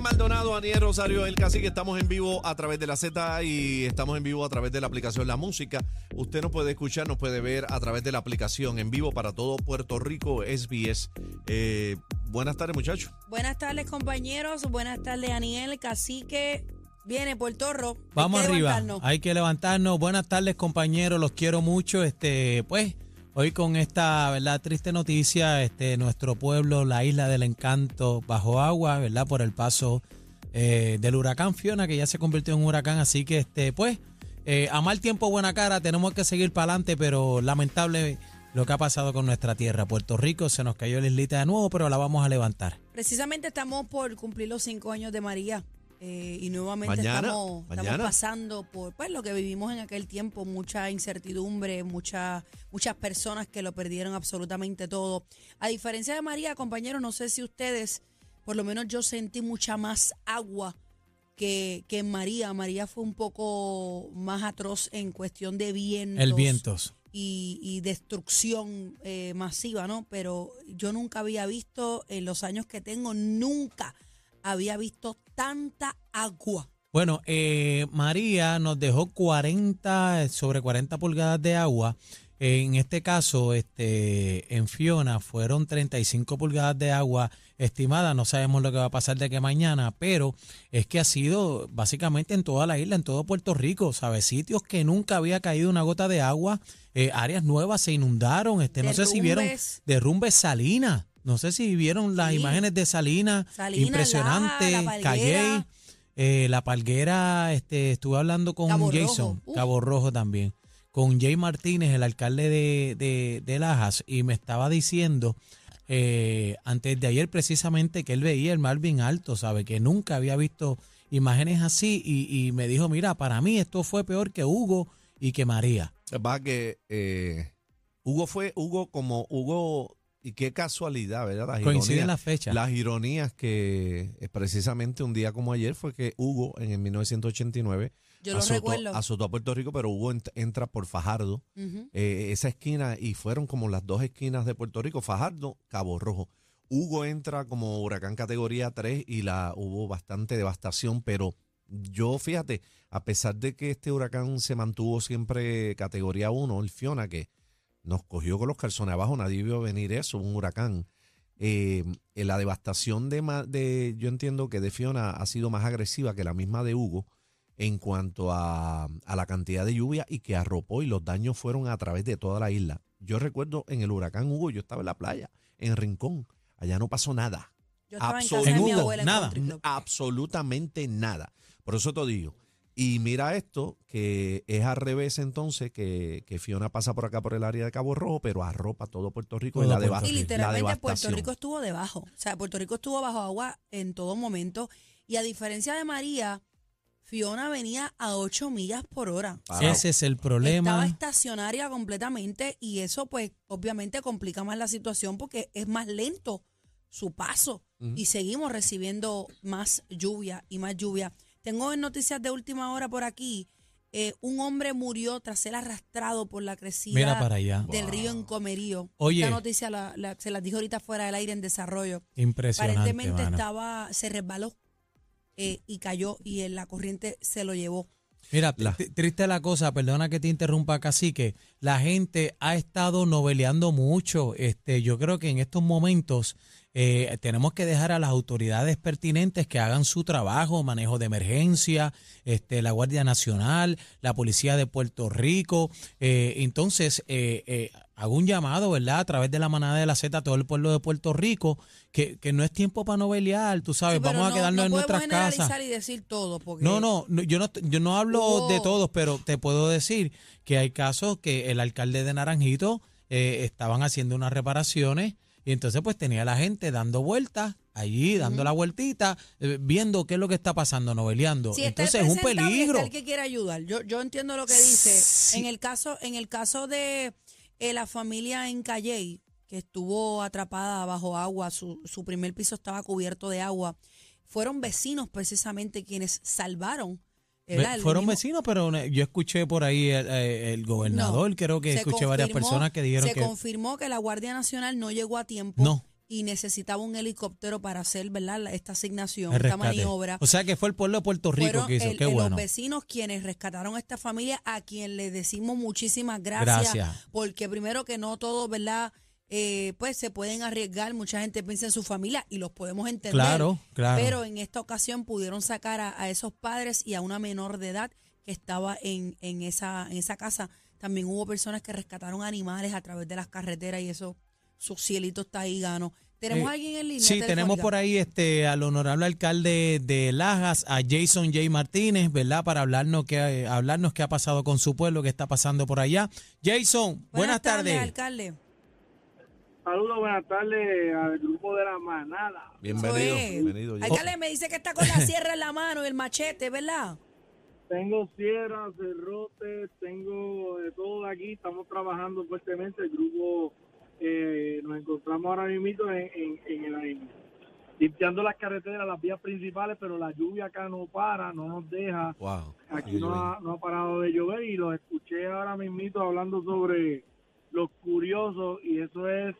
Maldonado, Aniel Rosario, el cacique. Estamos en vivo a través de la Z y estamos en vivo a través de la aplicación La Música. Usted nos puede escuchar, nos puede ver a través de la aplicación en vivo para todo Puerto Rico, SBS. Eh, buenas tardes, muchachos. Buenas tardes, compañeros. Buenas tardes, Aniel, cacique. Viene Puerto Rico. Vamos arriba. levantarnos. Hay que levantarnos. Buenas tardes, compañeros. Los quiero mucho. Este, pues, hoy con esta, ¿verdad? Triste noticia, este, nuestro pueblo, la isla del encanto, bajo agua, ¿verdad? Por el paso eh, del huracán Fiona, que ya se convirtió en un huracán. Así que, este, pues, eh, a mal tiempo, buena cara. Tenemos que seguir para adelante, pero lamentable lo que ha pasado con nuestra tierra. Puerto Rico se nos cayó la islita de nuevo, pero la vamos a levantar. Precisamente estamos por cumplir los cinco años de María. Eh, y nuevamente Mañana, estamos, pasando por pues, lo que vivimos en aquel tiempo, mucha incertidumbre, mucha, muchas personas que lo perdieron absolutamente todo. A diferencia de María, compañeros, no sé si ustedes, por lo menos yo sentí mucha más agua que, que en María. María fue un poco más atroz en cuestión de vientos. El vientos. y, y destrucción eh, masiva, ¿no? Pero yo nunca había visto, en los años que tengo, nunca había visto tanta agua. Bueno, eh, María nos dejó 40, sobre 40 pulgadas de agua. En este caso, este, en Fiona fueron 35 pulgadas de agua estimada. No sabemos lo que va a pasar de que mañana, pero es que ha sido básicamente en toda la isla, en todo Puerto Rico, ¿sabes? Sitios que nunca había caído una gota de agua, eh, áreas nuevas se inundaron. Este, no sé si vieron Derrumbes. derrumbes Salinas. No sé si vieron las Sí. imágenes de Salinas. Salinas, impresionante. La Palguera. Calley. Eh, la palguera, este, estuve hablando con Cabo Rojo. Jason, Uf. Cabo Rojo también, con Jay Martínez, el alcalde de, de, de Lajas, y me estaba diciendo eh, antes de ayer precisamente que él veía el mar bien alto, ¿sabe? Que nunca había visto imágenes así y, y me dijo, mira, para mí esto fue peor que Hugo y que María. Va que eh, Hugo fue, Hugo como Hugo, y qué casualidad, ¿verdad? Las Coinciden ironías- las fechas. Las ironías que eh, precisamente un día como ayer fue que Hugo en el 1989 Yo lo azotó, recuerdo. azotó a Puerto Rico, pero Hugo ent- entra por Fajardo, Ujú. eh, esa esquina, y fueron como las dos esquinas de Puerto Rico, Fajardo, Cabo Rojo. Hugo entra como huracán categoría 3 y la hubo bastante devastación, pero yo fíjate, a pesar de que este huracán se mantuvo siempre categoría 1, el Fiona, que nos cogió con los calzones abajo, nadie vio venir eso, un huracán. Eh, eh, la devastación de, de, yo entiendo que de Fiona ha sido más agresiva que la misma de Hugo en cuanto a, a la cantidad de lluvia y que arropó y los daños fueron a través de toda la isla. Yo recuerdo en el huracán Hugo, yo estaba en la playa, en Rincón, allá no pasó nada. Yo estaba en casa de En mi Hugo, abuela en nada. Absolutamente nada. Por eso te digo. Y mira esto, que es al revés entonces, que, que Fiona pasa por acá por el área de Cabo Rojo, pero arropa todo Puerto Rico y Todo la, Puerto Rico. Y la literalmente Puerto devastación. Rico estuvo debajo. O sea, Puerto Rico estuvo bajo agua en todo momento. Y a diferencia de María, Fiona venía a 8 millas por hora. Ese es el Estaba problema. estacionaria completamente y eso pues obviamente complica más la situación porque es más lento su paso y seguimos recibiendo más lluvia y más lluvia. Tengo en noticias de última hora por aquí, eh, un hombre murió tras ser arrastrado por la crecida Mira para allá. del río en Comerío. Oye. Esta noticia la- la- se las dijo ahorita fuera del aire en desarrollo. Impresionante, Aparentemente mano. estaba, se resbaló eh, y cayó y en la corriente se lo llevó. Mira, La- triste la cosa, perdona que te interrumpa, Cacique. La gente ha estado noveleando mucho. Este, yo creo que en estos momentos eh, tenemos que dejar a las autoridades pertinentes que hagan su trabajo, manejo de emergencia, este, la Guardia Nacional, la Policía de Puerto Rico. Eh, entonces, eh, eh, hago un llamado, ¿verdad? A través de la manada de la Z a todo el pueblo de Puerto Rico, que, que no es tiempo para novelear, tú sabes, Sí, vamos a no- quedarnos no en nuestras casas. generalizar y decir todo porque No, no, no, yo no, yo no hablo de todos, pero te puedo decir que hay casos que el alcalde de Naranjito eh, estaban haciendo unas reparaciones y entonces pues tenía la gente dando vueltas allí, dando la vueltita, eh, viendo qué es lo que está pasando, noveleando. Si entonces es un peligro. el que quiere ayudar. Yo, yo entiendo lo que dice. Sí. En el caso, en el caso de eh, la familia en Calley, que estuvo atrapada bajo agua, su, su primer piso estaba cubierto de agua, fueron vecinos precisamente quienes salvaron. El Fueron mismo- vecinos, pero eh, yo escuché por ahí el, eh, el gobernador, No, creo que se escuché varias personas que dijeron se que confirmó que la Guardia Nacional no llegó a tiempo. no. y necesitaba un helicóptero para hacer ¿verdad? esta asignación, El esta maniobra. O sea que fue el pueblo de Puerto Rico Fueron que hizo. el- Qué el- bueno. los vecinos quienes rescataron a esta familia, a quien le decimos muchísimas gracias, Gracias. porque primero que no todos, ¿verdad? Eh, pues se pueden arriesgar, mucha gente piensa en su familia y los podemos entender. Claro, claro. Pero en esta ocasión pudieron sacar a, a esos padres y a una menor de edad que estaba en, en, esa, en esa casa. También hubo personas que rescataron animales a través de las carreteras y eso, su cielito está ahí gano. ¿Tenemos Eh, a alguien en línea? Sí, tenemos por ahí este al honorable alcalde de Lajas, a Jason J. Martínez, ¿verdad? Para hablarnos qué, hablarnos qué ha pasado con su pueblo, qué está pasando por allá. Jason, buenas, tardes. alcalde. Saludos, buenas tardes al grupo de la manada. Bienvenido, es. bienvenido. Alcalde me dice que está con la sierra en la mano y el machete, ¿verdad? Tengo sierras, cerrotes, tengo de todo aquí. Estamos trabajando fuertemente. El grupo eh, nos encontramos ahora mismo en, en, en el en- limpiando las carreteras, las vías principales, pero la lluvia acá no para, no nos deja. Wow. Aquí no ha, no ha parado de llover y los escuché ahora mismito hablando sobre los curiosos y eso es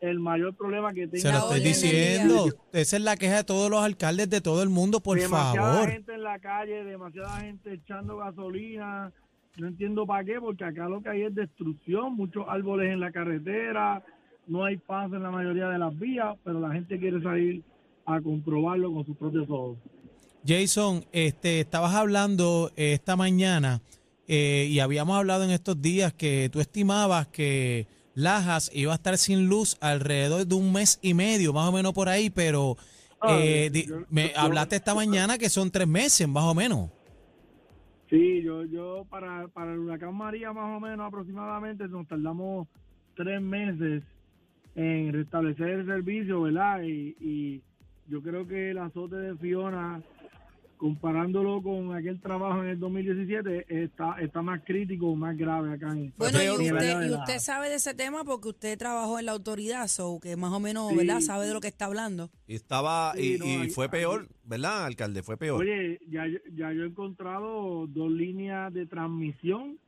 el mayor problema que tenga Se lo estoy diciendo. Esa es la queja de todos los alcaldes de todo el mundo, por demasiada favor. gente en la calle, demasiada gente echando gasolina. No entiendo para qué, porque acá lo que hay es destrucción, muchos árboles en la carretera, no hay paz en la mayoría de las vías, pero la gente quiere salir a comprobarlo con sus propios ojos. Jason, este, estabas hablando esta mañana eh, y habíamos hablado en estos días que tú estimabas que Lajas iba a estar sin luz alrededor de un mes y medio, más o menos por ahí, pero Ah, eh, di- me hablaste esta mañana que son tres meses, más o menos. Sí, yo, yo para, para el huracán María más o menos aproximadamente nos tardamos tres meses en restablecer el servicio, ¿verdad? Y, y yo creo que el azote de Fiona, comparándolo con aquel trabajo en el 2017, está, está más crítico, más grave acá en, Bueno, y usted, y usted sabe de ese tema porque usted trabajó en la autoridad, o que más o menos, ¿verdad? Sí. Sabe de lo que está hablando. Y estaba, y, no, fue ahí- peor, ¿verdad, alcalde? Fue peor. Oye, ya, yo- ya yo he encontrado dos líneas de transmisión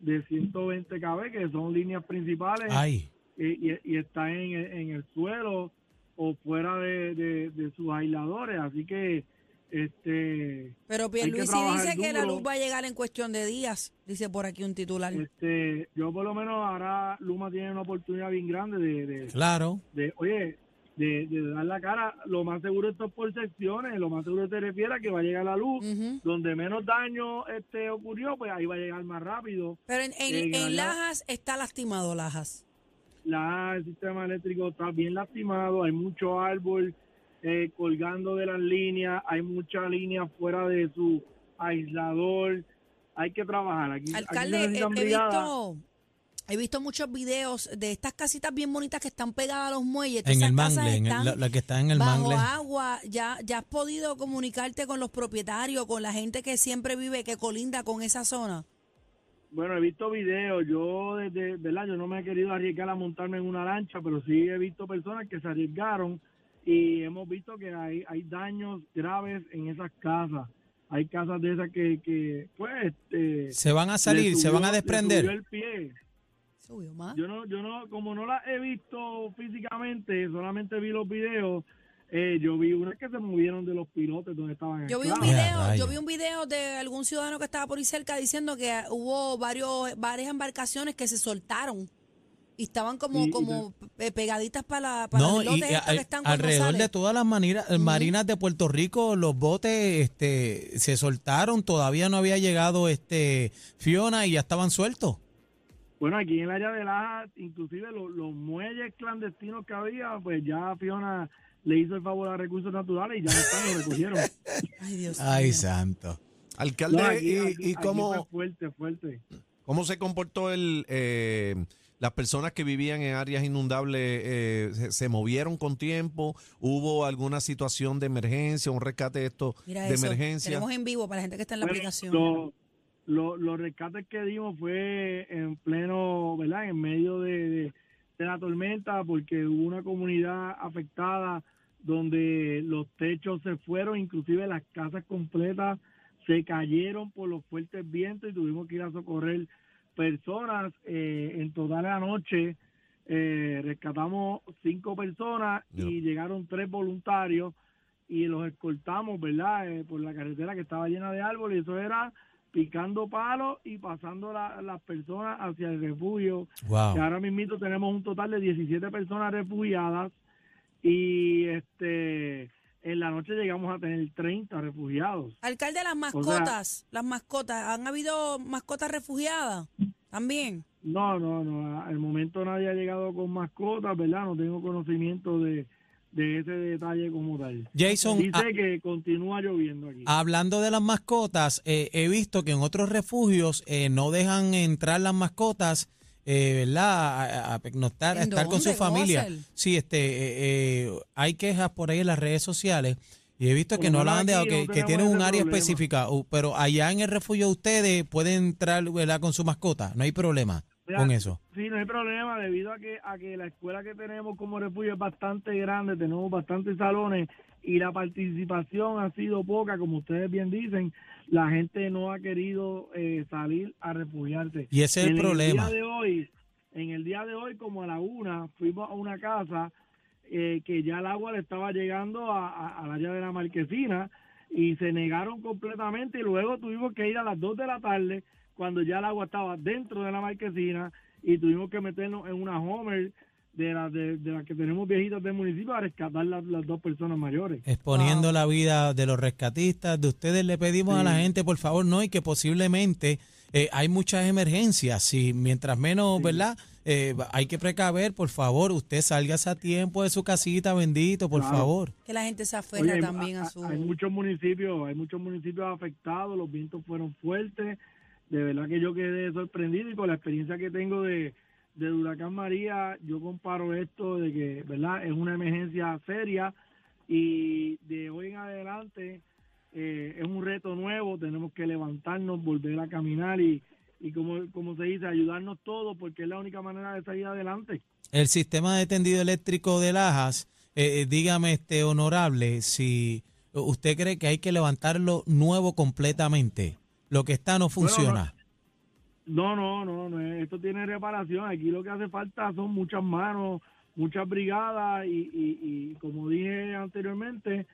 de 120 kb, que son líneas principales. Ay, y, y- y está en, el- en el suelo o fuera de, de- de sus aisladores. Así que, este, Pero Pierluisi dice que la luz va a llegar en cuestión de días, dice por aquí un titular. este, yo por lo menos ahora Luma tiene una oportunidad bien grande de, de, claro. de, oye, de, de dar la cara. Lo más seguro esto es por secciones, lo más seguro se refiere a que va a llegar la luz. Donde menos daño este ocurrió, pues ahí va a llegar más rápido. Pero en, en- Eh, en Lajas está lastimado Lajas. la, el sistema eléctrico está bien lastimado, hay mucho árbol eh, colgando de las líneas, hay mucha línea fuera de su aislador, hay que trabajar. Aquí, aquí Alcalde, he, necesitan he visto, he visto muchos videos de estas casitas bien bonitas que están pegadas a los muelles. En el mangle, en el- la, la que está en el bajo mangle. agua. Ya, ya has podido comunicarte con los propietarios, con la gente que siempre vive, que colinda con esa zona. Bueno, he visto videos, yo desde, ¿verdad? Yo no me he querido arriesgar a montarme en una lancha, pero sí he visto personas que se arriesgaron y hemos visto que hay, hay daños graves en esas casas. Hay casas de esas que, que pues, este, Se van a salir, se van a desprender. subió el pie. Subió más. Yo no, yo no, como no las he visto físicamente, solamente vi los videos. Eh, yo vi unas que se movieron de los pilotes donde estaban. Yo vi un video, yo vi un video de algún ciudadano que estaba por ahí cerca diciendo que hubo varios, varias embarcaciones que se soltaron y estaban como, Y- como pe- pegaditas para, la, para No, los y estos que están cuando alrededor sale. de todas las manira- marinas de Puerto Rico, los botes este, se soltaron, todavía no había llegado este Fiona y ya estaban sueltos. Bueno, aquí en el área de Laja, inclusive los, los muelles clandestinos que había, pues ya Fiona le hizo el favor a recursos naturales y ya no están, lo recogieron. Ay, Dios Ay, mío. santo. Alcalde, No, aquí- ¿y, aquí- y aquí cómo, fue fuerte, fuerte. cómo se comportó el eh, las personas que vivían en áreas inundables? eh, se, se movieron con tiempo? ¿Hubo alguna situación de emergencia, un rescate de esto Mira de eso. emergencia? Tenemos en vivo para la gente que está en la Bueno, aplicación. lo- lo- los rescates que dimos fue en pleno, ¿verdad? En medio de, de- de la tormenta, porque hubo una comunidad afectada donde los techos se fueron, inclusive las casas completas se cayeron por los fuertes vientos y tuvimos que ir a socorrer personas. Eh, en toda la noche eh, rescatamos cinco personas y llegaron tres voluntarios y los escoltamos, ¿verdad? Eh, por la carretera que estaba llena de árboles eso era picando palos y pasando la- las personas hacia el refugio. Wow. Que ahora mismo tenemos un total de 17 personas refugiadas y este en la noche llegamos a tener 30 refugiados. Alcalde, las mascotas, las mascotas, ¿han habido mascotas refugiadas? También. No, no, no, al momento nadie ha llegado con mascotas, ¿verdad? No tengo conocimiento de, de ese detalle como tal. Jason, Dice a- que continúa lloviendo aquí. hablando de las mascotas, eh, he visto que en otros refugios eh, no dejan entrar las mascotas, eh, ¿verdad? A, a pernoctar, a ¿En estar con su familia. Sí, este, eh, eh, hay quejas por ahí en las redes sociales y he visto que lo no la han dejado, que, no que tienen un área problema. específica, pero allá en el refugio ustedes pueden entrar, ¿verdad? Con su mascota, no hay problema Mira, con eso. Sí, no hay problema debido a que a que la escuela que tenemos como refugio es bastante grande, tenemos bastantes salones y la participación ha sido poca, como ustedes bien dicen, la gente no ha querido eh, salir a refugiarse. Y ese es el En problema. día de hoy, en el día de hoy, como a la una, fuimos a una casa eh, que ya el agua le estaba llegando a, a, al área de la marquesina y se negaron completamente y luego tuvimos que ir a las 2 de la tarde cuando ya el agua estaba dentro de la marquesina y tuvimos que meternos en una Homer de las de, de las que tenemos viejitas del municipio a rescatar las, las dos personas mayores. exponiendo Wow. la vida de los rescatistas, de ustedes le pedimos a la gente, por favor, no, y que posiblemente eh, hay muchas emergencias, si mientras menos, ¿verdad? Eh, hay que precaver, por favor, usted salgas a tiempo de su casita, bendito, por Claro. favor. Que la gente se aferra Oye, hay- también a su... Hay muchos municipios, hay muchos municipios afectados, los vientos fueron fuertes. De verdad que yo quedé sorprendido y con la experiencia que tengo de del huracán María, yo comparo esto de que, ¿verdad? Es una emergencia seria y de hoy en adelante eh, es un reto nuevo, tenemos que levantarnos, volver a caminar y, y como, como se dice, ayudarnos todos porque es la única manera de salir adelante. El sistema de tendido eléctrico de Lajas, eh, eh, dígame, este honorable, si usted cree que hay que levantarlo nuevo completamente, lo que está no funciona. No, no, no, no, esto tiene reparación. Aquí lo que hace falta son muchas manos, muchas brigadas y, y, y como dije anteriormente,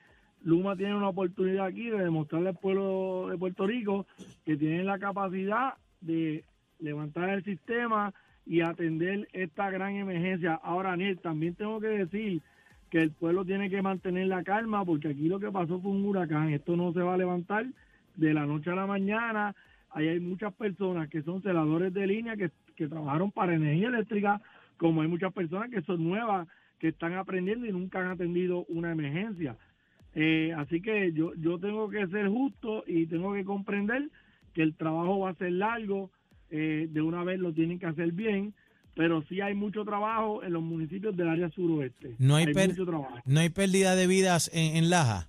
Luma tiene una oportunidad aquí de demostrarle al pueblo de Puerto Rico que tienen la capacidad de levantar el sistema y atender esta gran emergencia. Ahora, Daniel, también tengo que decir que el pueblo tiene que mantener la calma porque aquí lo que pasó fue un huracán. Esto no se va a levantar de la noche a la mañana. Ahí hay muchas personas que son celadores de línea que, que trabajaron para energía eléctrica, como hay muchas personas que son nuevas, que están aprendiendo y nunca han atendido una emergencia. Eh, así que yo, yo tengo que ser justo y tengo que comprender que el trabajo va a ser largo, eh, de una vez lo tienen que hacer bien, pero sí hay mucho trabajo en los municipios del área suroeste. No hay per- mucho trabajo. No hay pérdida de vidas en, en Laja.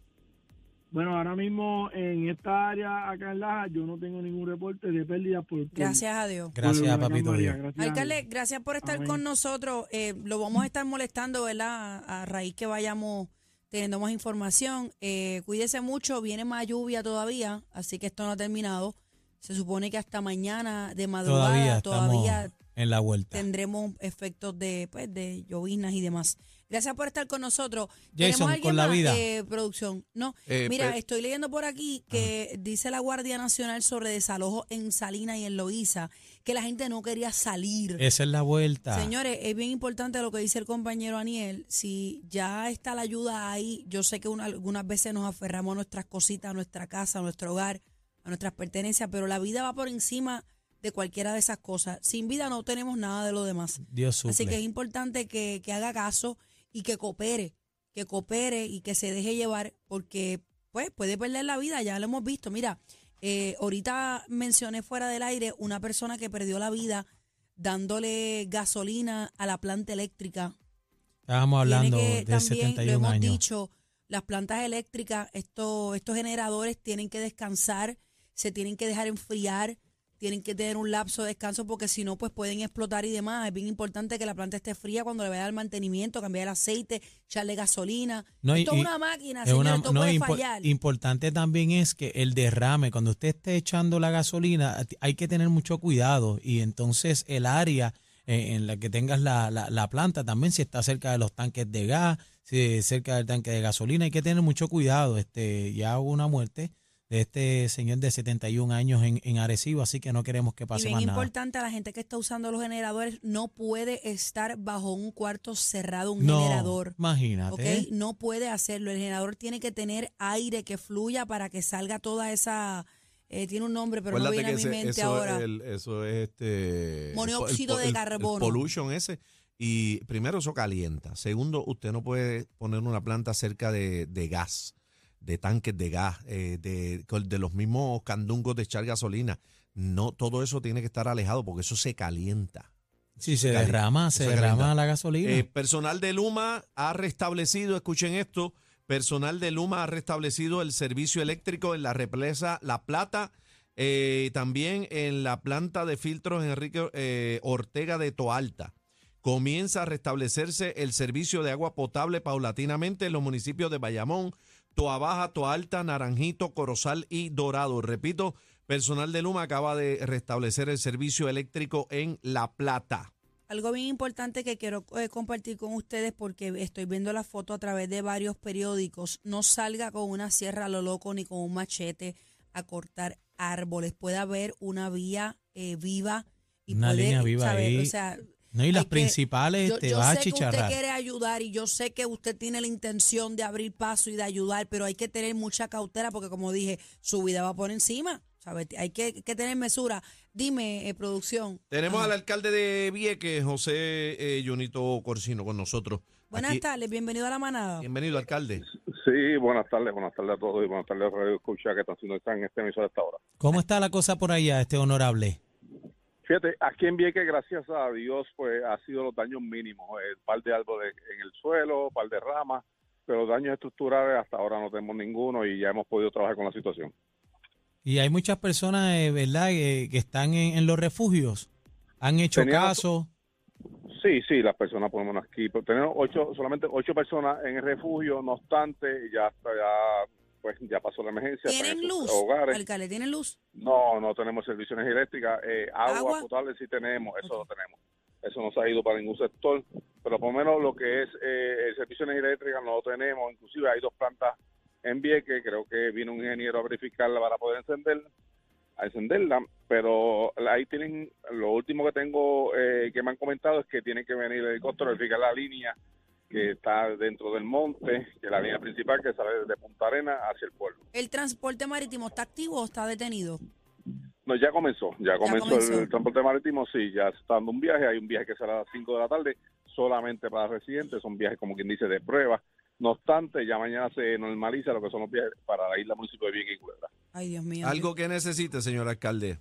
Bueno, ahora mismo en esta área acá en Laja yo no tengo ningún reporte de pérdida por, por- Gracias a Dios. Gracias, papito. Dios. Gracias a Alcalde, Dios. gracias por estar Amén. con nosotros. Eh, lo vamos a estar molestando, ¿verdad? A, a raíz que vayamos teniendo más información. Eh, cuídese mucho, viene más lluvia todavía, así que esto no ha terminado. Se supone que hasta mañana de madrugada Todavía todavía, estamos en la vuelta. tendremos efectos de, pues, de llovinas y demás. Gracias por estar con nosotros. Jason, ¿Tenemos alguien con la más, vida. eh, producción? No. Eh, Mira, pe- estoy leyendo por aquí que dice la Guardia Nacional sobre desalojo en Salina y en Loíza, que la gente no quería salir. Esa es la vuelta. Señores, es bien importante lo que dice el compañero Aniel. Si ya está la ayuda ahí, yo sé que una- algunas veces nos aferramos a nuestras cositas, a nuestra casa, a nuestro hogar, a nuestras pertenencias, pero la vida va por encima de cualquiera de esas cosas. Sin vida no tenemos nada de lo demás. Dios suple. Así que es importante que, que haga caso y que coopere, que coopere y que se deje llevar, porque pues puede perder la vida, ya lo hemos visto. Mira, eh, ahorita mencioné fuera del aire una persona que perdió la vida dándole gasolina a la planta eléctrica. Estábamos hablando que, de también, lo 71 hemos años. dicho, las plantas eléctricas, estos generadores tienen que descansar, se tienen que dejar enfriar, tienen que tener un lapso de descanso porque si no, pues pueden explotar y demás. Es bien importante que la planta esté fría cuando le vaya al mantenimiento, cambiar el aceite, echarle gasolina. No, y- esto es una máquina, Es señor, una- esto no, puede impo- fallar. Importante también es que el derrame, cuando usted esté echando la gasolina, hay que tener mucho cuidado y entonces el área eh, en la que tengas la, la, la planta también, si está cerca de los tanques de gas, si cerca del tanque de gasolina, hay que tener mucho cuidado. Este, ya hubo una muerte de este señor de 71 años en, en Arecibo, así que no queremos que Y pase bien más nada. importante, a la gente que está usando los generadores no puede estar bajo un cuarto cerrado, un No, generador. imagínate. ¿ok? No puede hacerlo. El generador tiene que tener aire que fluya para que salga toda esa. eh, tiene un nombre, pero no Acuérdate viene a mi ese- mente eso, ahora. Es el- eso es este. el Monóxido de el- el carbono. pollution ese. Y primero, eso calienta. Segundo, usted no puede poner una planta cerca de, de gas, de tanques de gas, eh, de, de los mismos candungos de echar gasolina. No, todo eso tiene que estar alejado porque eso se calienta. Si se derrama, se derrama calienta. la gasolina. Eh, personal de Luma ha restablecido, escuchen esto, personal de Luma ha restablecido el servicio eléctrico en la represa La Plata, eh, también en la planta de filtros Enrique eh, Ortega de Toalta. Comienza a restablecerse el servicio de agua potable paulatinamente en los municipios de Bayamón, Toabaja, Toalta, Naranjito, Corozal y Dorado. Repito, personal de Luma acaba de restablecer el servicio eléctrico en La Plata. Algo bien importante que quiero eh, compartir con ustedes porque estoy viendo la foto a través de varios periódicos. No salga con una sierra a lo loco ni con un machete a cortar árboles. Puede haber una vía eh, viva y Una puede, línea viva ¿sabe? ahí. O sea, no, y las hay que- principales yo, te yo sé que usted quiere ayudar y yo sé que usted tiene la intención de abrir paso y de ayudar, pero hay que tener mucha cautela porque como dije, su vida va por encima. ¿sabe? Hay que, que tener mesura. Dime, eh, producción. Tenemos Ajá. al alcalde de Vieques, José eh, Junito Corsino, con nosotros. Buenas Aquí. tardes, bienvenido a la manada. Bienvenido, alcalde. Sí, buenas tardes, buenas tardes a todos y buenas tardes a Radio Escucha que están están en este emisor hasta ahora. ¿Cómo está la cosa por allá, este honorable? Fíjate, aquí en Vieques, gracias a Dios, pues ha sido los daños mínimos. El par de árboles en el suelo, par de ramas, pero daños estructurales hasta ahora no tenemos ninguno y ya hemos podido trabajar con la situación. Y hay muchas personas, eh, ¿verdad?, que, que están en, en los refugios. Han hecho Teníamos- caso. Sí, sí, las personas menos aquí, pero tenemos ocho, solamente ocho personas en el refugio, no obstante, ya, ya, pues ya pasó la emergencia. ¿Tienen luz? Hogares. Alcalde, ¿tienen luz? No, no tenemos servicio de energía eléctrica. Eh, agua, ¿Agua? potable sí tenemos, eso lo tenemos. Eso no se ha ido para ningún sector, pero por lo menos lo que es eh, el servicio de energía eléctrica no lo tenemos. Inclusive hay dos plantas en Vieques, creo que vino un ingeniero a verificarla para poder encender, a encenderla, pero ahí tienen, lo último que tengo eh, que me han comentado es que tiene que venir el helicóptero a verificar la línea que está dentro del monte, que es la línea principal que sale desde Punta Arena hacia el pueblo. ¿El transporte marítimo está activo o está detenido? No, ya comenzó, ya comenzó, comenzó. El, transporte marítimo, sí, ya se está dando un viaje, hay un viaje que será a las 5 de la tarde, solamente para residentes, son viajes como quien dice de prueba. No obstante, ya mañana se normaliza lo que son los viajes para la isla municipio de Vieques y Culebra. Ay, Dios mío. Algo que necesite, señor alcalde.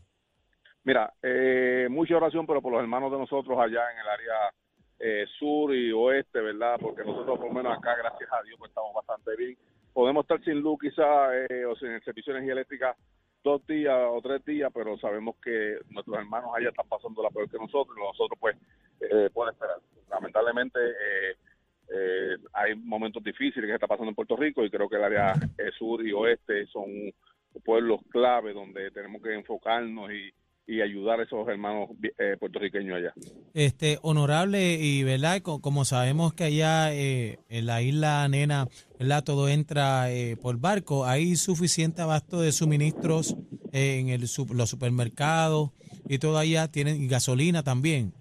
Mira, eh, mucha oración, pero por los hermanos de nosotros allá en el área eh, sur y oeste, ¿verdad? Porque nosotros por lo menos acá, gracias a Dios, pues estamos bastante bien. Podemos estar sin luz quizá eh, o sin el servicio de energía eléctrica dos días o tres días, pero sabemos que nuestros hermanos allá están pasando la peor que nosotros y nosotros pues eh, pueden esperar. Lamentablemente eh, eh, hay momentos difíciles que se está pasando en Puerto Rico y creo que el área eh, sur y oeste son pueblos clave donde tenemos que enfocarnos y, y ayudar a esos hermanos eh, puertorriqueños allá. Este, honorable, y verdad, Co- como sabemos que allá eh, en la isla Nena, ¿verdad? Todo entra eh, por barco, hay suficiente abasto de suministros eh, en el, los supermercados y todo allá, tienen gasolina también.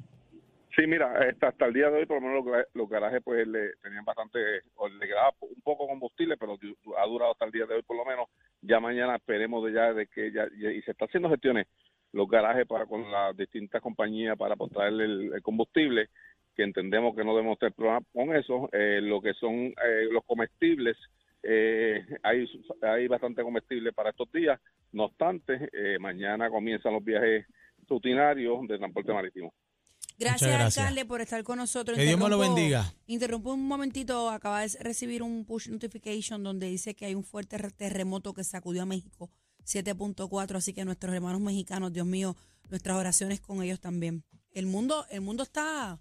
Sí, mira, hasta, hasta el día de hoy por lo menos los, los garajes pues le tenían bastante, o le quedaba un poco combustible, pero ha durado hasta el día de hoy por lo menos. Ya mañana esperemos de ya de que ya- y se está haciendo gestiones los garajes para con las distintas compañías para traerle el, el combustible, que entendemos que no debemos tener problemas con eso. Eh, lo que son eh, los comestibles, eh, hay, hay bastante comestible para estos días. No obstante, eh, mañana comienzan los viajes rutinarios de transporte marítimo. Gracias, gracias. alcalde, por estar con nosotros. Que Dios me lo bendiga. Interrumpo un momentito. Acaba de recibir un push notification donde dice que hay un fuerte re- terremoto que sacudió a México, 7.4. Así que nuestros hermanos mexicanos, Dios mío, nuestras oraciones con ellos también. El mundo, el mundo está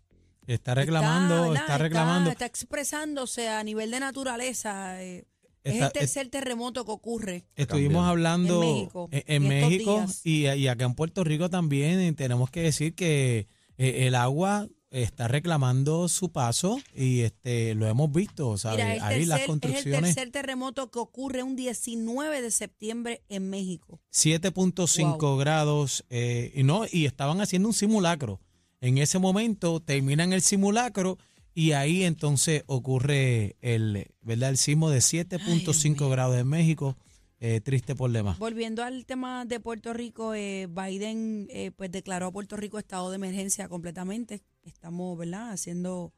Está reclamando, está, reclamando. está expresándose a nivel de naturaleza. eh, Está- es el tercer terremoto que ocurre. Estuvimos También. hablando En México, en, en México y, y acá en Puerto Rico también. y tenemos que decir que eh, el agua está reclamando su paso y este lo hemos visto, ¿sabes? Mira, Ahí las tercer- es el construcciones tercer terremoto que ocurre un 19 de septiembre en México. 7.5 Wow. grados eh, y no y estaban haciendo un simulacro. En ese momento terminan el simulacro y ahí entonces ocurre el, ¿verdad? el sismo de 7.5 grados en México. Eh, triste por demás. Volviendo al tema de Puerto Rico, eh, Biden eh, pues declaró a Puerto Rico estado de emergencia completamente. Estamos, ¿verdad?, haciendo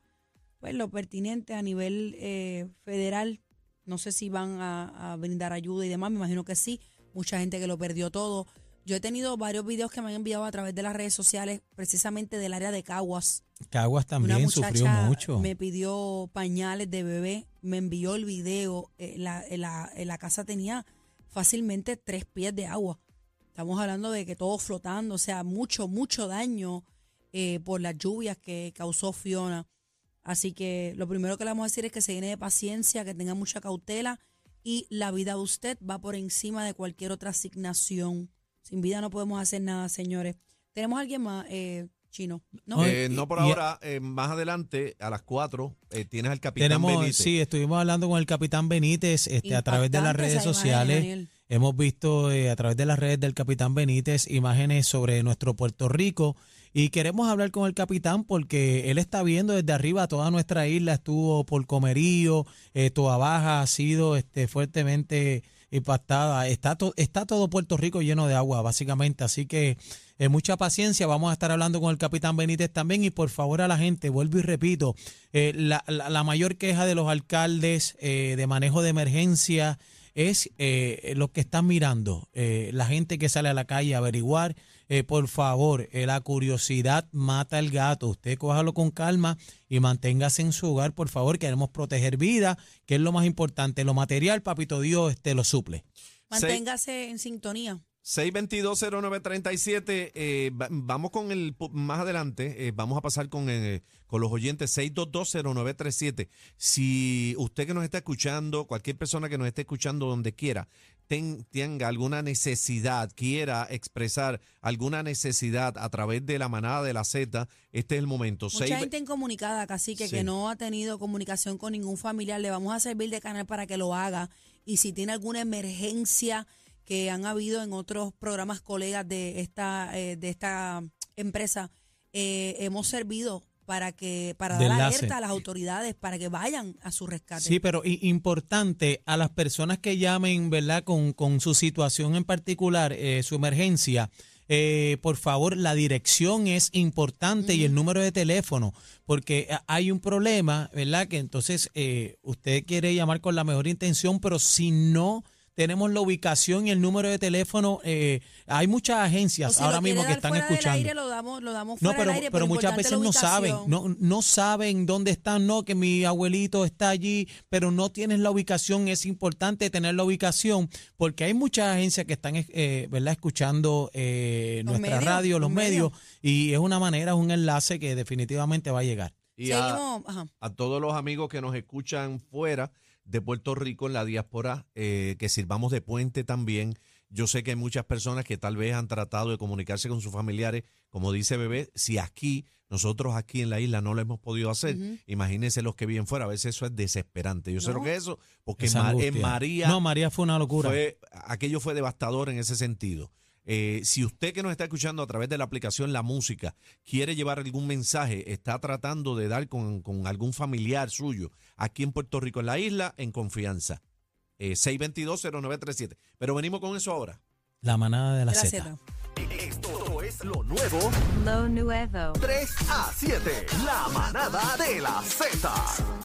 pues lo pertinente a nivel eh, federal. No sé si van a, a brindar ayuda y demás, me imagino que sí. Mucha gente que lo perdió todo. Yo he tenido varios videos que me han enviado a través de las redes sociales, precisamente del área de Caguas. Caguas Una también sufrió muchacha mucho. me pidió pañales de bebé, me envió el video. eh, la, eh, la- eh, la casa tenía fácilmente tres pies de agua. Estamos hablando de que todo flotando, o sea, mucho, mucho daño eh, por las lluvias que causó Fiona. Así que lo primero que le vamos a decir es que se llene de paciencia, que tenga mucha cautela y la vida de usted va por encima de cualquier otra asignación. Sin vida no podemos hacer nada, señores. ¿Tenemos alguien más, eh, Chino? ¿No? Oye, Eh, no por y- ahora, eh, más adelante, a las 4, eh, tienes al capitán Tenemos, Benítez. sí, estuvimos hablando con el capitán Benítez este, a través de las redes imagen, sociales. Hemos visto eh, a través de las redes del capitán Benítez imágenes sobre nuestro Puerto Rico y queremos hablar con el capitán porque él está viendo desde arriba toda nuestra isla, estuvo por Comerío, eh, Toa Baja ha sido este, fuertemente impactada, está, está todo Puerto Rico lleno de agua básicamente, así que eh, mucha paciencia, vamos a estar hablando con el capitán Benítez también. Y por favor a la gente, vuelvo y repito, eh, la, la- la mayor queja de los alcaldes eh, de manejo de emergencia es eh, que están mirando, eh, la gente que sale a la calle a averiguar. Eh, por favor, eh, la curiosidad mata al gato. Usted cójalo con calma y manténgase en su hogar, por favor. Queremos proteger vida, que es lo más importante. Lo material, papito Dios, este lo suple. Manténgase en sintonía. 6220937, eh, va- vamos con el, más adelante, eh, vamos a pasar con, eh, con los oyentes 6220937. Si usted que nos está escuchando, cualquier persona que nos esté escuchando donde quiera, ten- tenga alguna necesidad, quiera expresar alguna necesidad a través de la manada de la Z, este es el momento. Mucha gente incomunicada, casi que, Sí. que no ha tenido comunicación con ningún familiar. Le vamos a servir de canal para que lo haga. Y si tiene alguna emergencia que han habido en otros programas colegas de esta, eh, de esta empresa, eh, hemos servido para que para De dar enlace. alerta a las autoridades para que vayan a su rescate. Sí, pero importante a las personas que llamen, ¿verdad? Con, con su situación en particular, eh, su emergencia, eh, por favor, la dirección es importante y el número de teléfono, porque hay un problema, ¿verdad? Que entonces eh, usted quiere llamar con la mejor intención, pero si no tenemos la ubicación y el número de teléfono, eh, hay muchas O agencias si ahora mismo que están escuchando. aire, lo damos, lo damos No, fuera pero, del aire, pero muchas veces no saben, no, no saben dónde están, no, que mi abuelito está allí, pero no tienes la ubicación. Es importante tener la ubicación porque hay muchas agencias que están, eh, ¿verdad?, escuchando eh, nuestra medios, radio, los los medios, y es una manera, es un enlace que definitivamente va a llegar. y a todos los amigos que nos escuchan fuera de Puerto Rico en la diáspora, eh, que sirvamos de puente también. Yo sé que hay muchas personas que tal vez han tratado de comunicarse con sus familiares, como dice Bebé, si aquí, nosotros aquí en la isla no lo hemos podido hacer, Ujú. imagínense los que viven fuera, a veces eso es desesperante. Yo sé lo que es eso, porque en, angustia. María No, María fue una locura. fue, aquello fue devastador en ese sentido. Eh, si usted que nos está escuchando a través de la aplicación La Música quiere llevar algún mensaje, está tratando de dar con, con algún familiar suyo aquí en Puerto Rico, en la isla, en confianza. Eh, 6220937. Pero venimos con eso ahora. La manada de la De la Z. Z. Esto es lo nuevo Lo nuevo. 3 a 7. La manada de la Z.